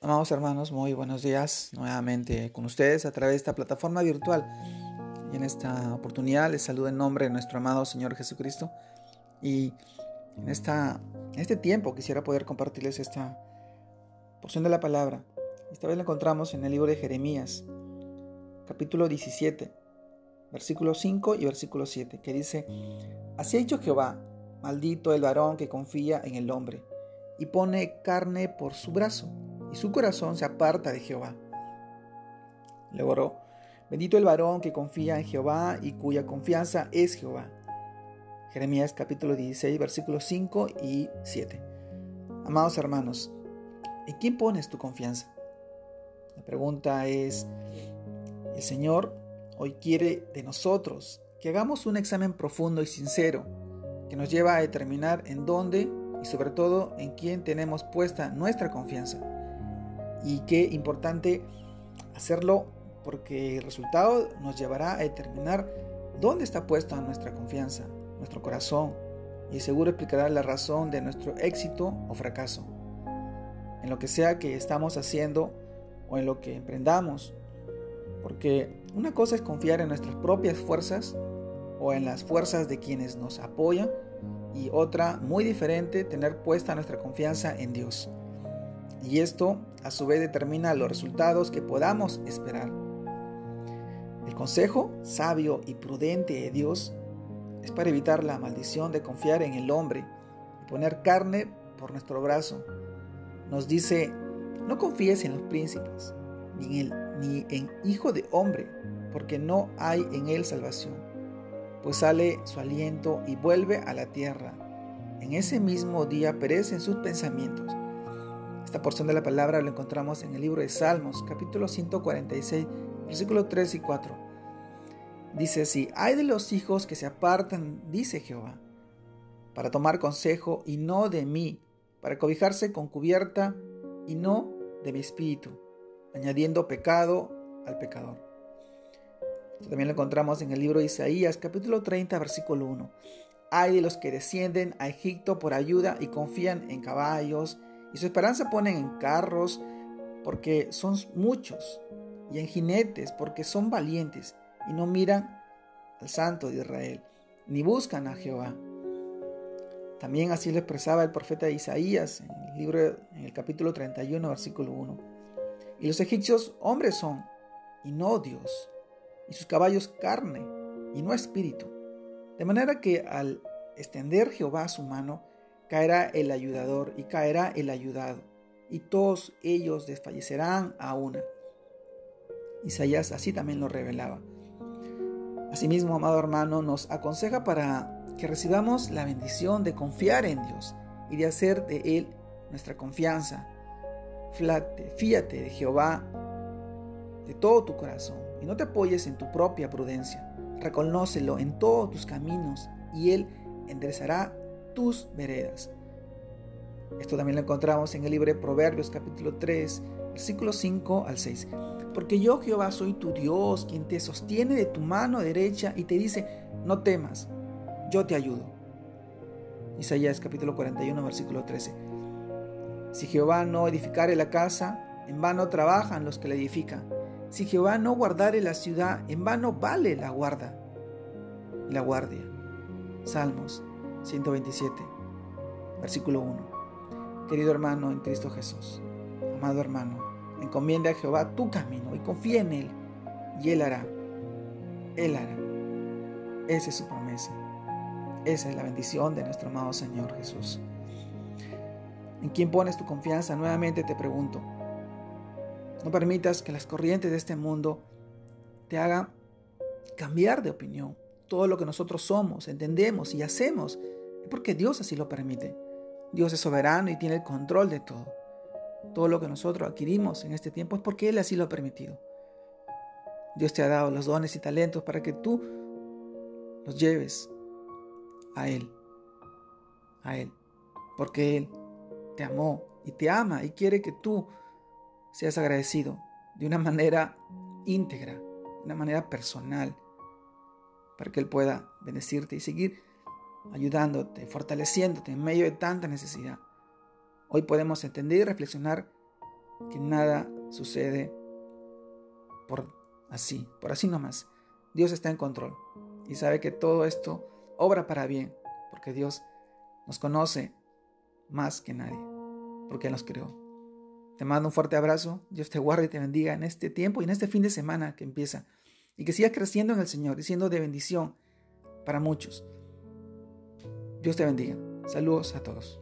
Amados hermanos, muy buenos días nuevamente con ustedes a través de esta plataforma virtual. Y en esta oportunidad les saludo en nombre de nuestro amado Señor Jesucristo. Y en, esta, este tiempo quisiera poder compartirles esta porción de la palabra. Esta vez la encontramos en el libro de Jeremías, capítulo 17, versículo 5 y versículo 7, que dice, Así ha dicho Jehová, maldito el varón que confía en el hombre y pone carne por su brazo y su corazón se aparta de Jehová. Luego oró, bendito el varón que confía en Jehová y cuya confianza es Jehová. Jeremías capítulo 16 versículos 5 y 7. Amados hermanos, ¿en quién pones tu confianza? La pregunta es, el Señor hoy quiere de nosotros que hagamos un examen profundo y sincero que nos lleva a determinar en dónde y sobre todo en quién tenemos puesta nuestra confianza y qué importante hacerlo porque el resultado nos llevará a determinar dónde está puesta nuestra confianza, nuestro corazón y seguro explicará la razón de nuestro éxito o fracaso. En lo que sea que estamos haciendo o en lo que emprendamos, porque una cosa es confiar en nuestras propias fuerzas o en las fuerzas de quienes nos apoyan y otra muy diferente tener puesta nuestra confianza en Dios y esto a su vez determina los resultados que podamos esperar. El consejo sabio y prudente de Dios es para evitar la maldición de confiar en el hombre y poner carne por nuestro brazo. Nos dice, no confíes en los príncipes, ni en, ni en hijo de hombre, porque no hay en él salvación, pues sale su aliento y vuelve a la tierra. En ese mismo día perecen sus pensamientos esta porción de la palabra lo encontramos en el libro de Salmos, capítulo 146, versículos 3 y 4. Dice así, hay de los hijos que se apartan, dice Jehová, para tomar consejo y no de mí, para cobijarse con cubierta y no de mi espíritu, añadiendo pecado al pecador. Esto también lo encontramos en el libro de Isaías, capítulo 30, versículo 1. Hay de los que descienden a Egipto por ayuda y confían en caballos, y su esperanza ponen en carros porque son muchos y en jinetes porque son valientes y no miran al santo de Israel ni buscan a Jehová. También así lo expresaba el profeta Isaías en el libro en el capítulo 31 versículo 1. Y los egipcios hombres son y no Dios, y sus caballos carne y no espíritu. De manera que al extender Jehová su mano, caerá el ayudador y caerá el ayudado, y todos ellos desfallecerán a una. Isaías así también lo revelaba. Asimismo, amado hermano, nos aconseja para que recibamos la bendición de confiar en Dios y de hacer de Él nuestra confianza. Flate, fíate de Jehová de todo tu corazón y no te apoyes en tu propia prudencia. Reconócelo en todos tus caminos y Él enderezará tus veredas. Esto también lo encontramos en el libro de Proverbios capítulo 3, versículos 5 al 6. Porque yo Jehová soy tu Dios, quien te sostiene de tu mano derecha y te dice, no temas, yo te ayudo. Isaías capítulo 41, versículo 13. Si Jehová no edificare la casa, en vano trabajan los que la edifican. Si Jehová no guardare la ciudad, en vano vale la guarda, la guardia. Salmos 127, versículo 1. Querido hermano en Cristo Jesús, amado hermano, encomienda a Jehová tu camino y confía en Él, y Él hará. Él hará. Esa es su promesa. Esa es la bendición de nuestro amado Señor Jesús. ¿En quién pones tu confianza? Nuevamente te pregunto. No permitas que las corrientes de este mundo te hagan cambiar de opinión todo lo que nosotros somos, entendemos y hacemos, porque Dios así lo permite. Dios es soberano y tiene el control de todo. Todo lo que nosotros adquirimos en este tiempo es porque Él así lo ha permitido. Dios te ha dado los dones y talentos para que tú los lleves a Él. A Él. Porque Él te amó y te ama y quiere que tú seas agradecido de una manera íntegra, de una manera personal para que Él pueda bendecirte y seguir ayudándote, fortaleciéndote en medio de tanta necesidad. Hoy podemos entender y reflexionar que nada sucede por así, por así nomás. Dios está en control y sabe que todo esto obra para bien, porque Dios nos conoce más que nadie, porque nos creó. Te mando un fuerte abrazo, Dios te guarde y te bendiga en este tiempo y en este fin de semana que empieza, y que sigas creciendo en el Señor y siendo de bendición para muchos. Dios te bendiga. Saludos a todos.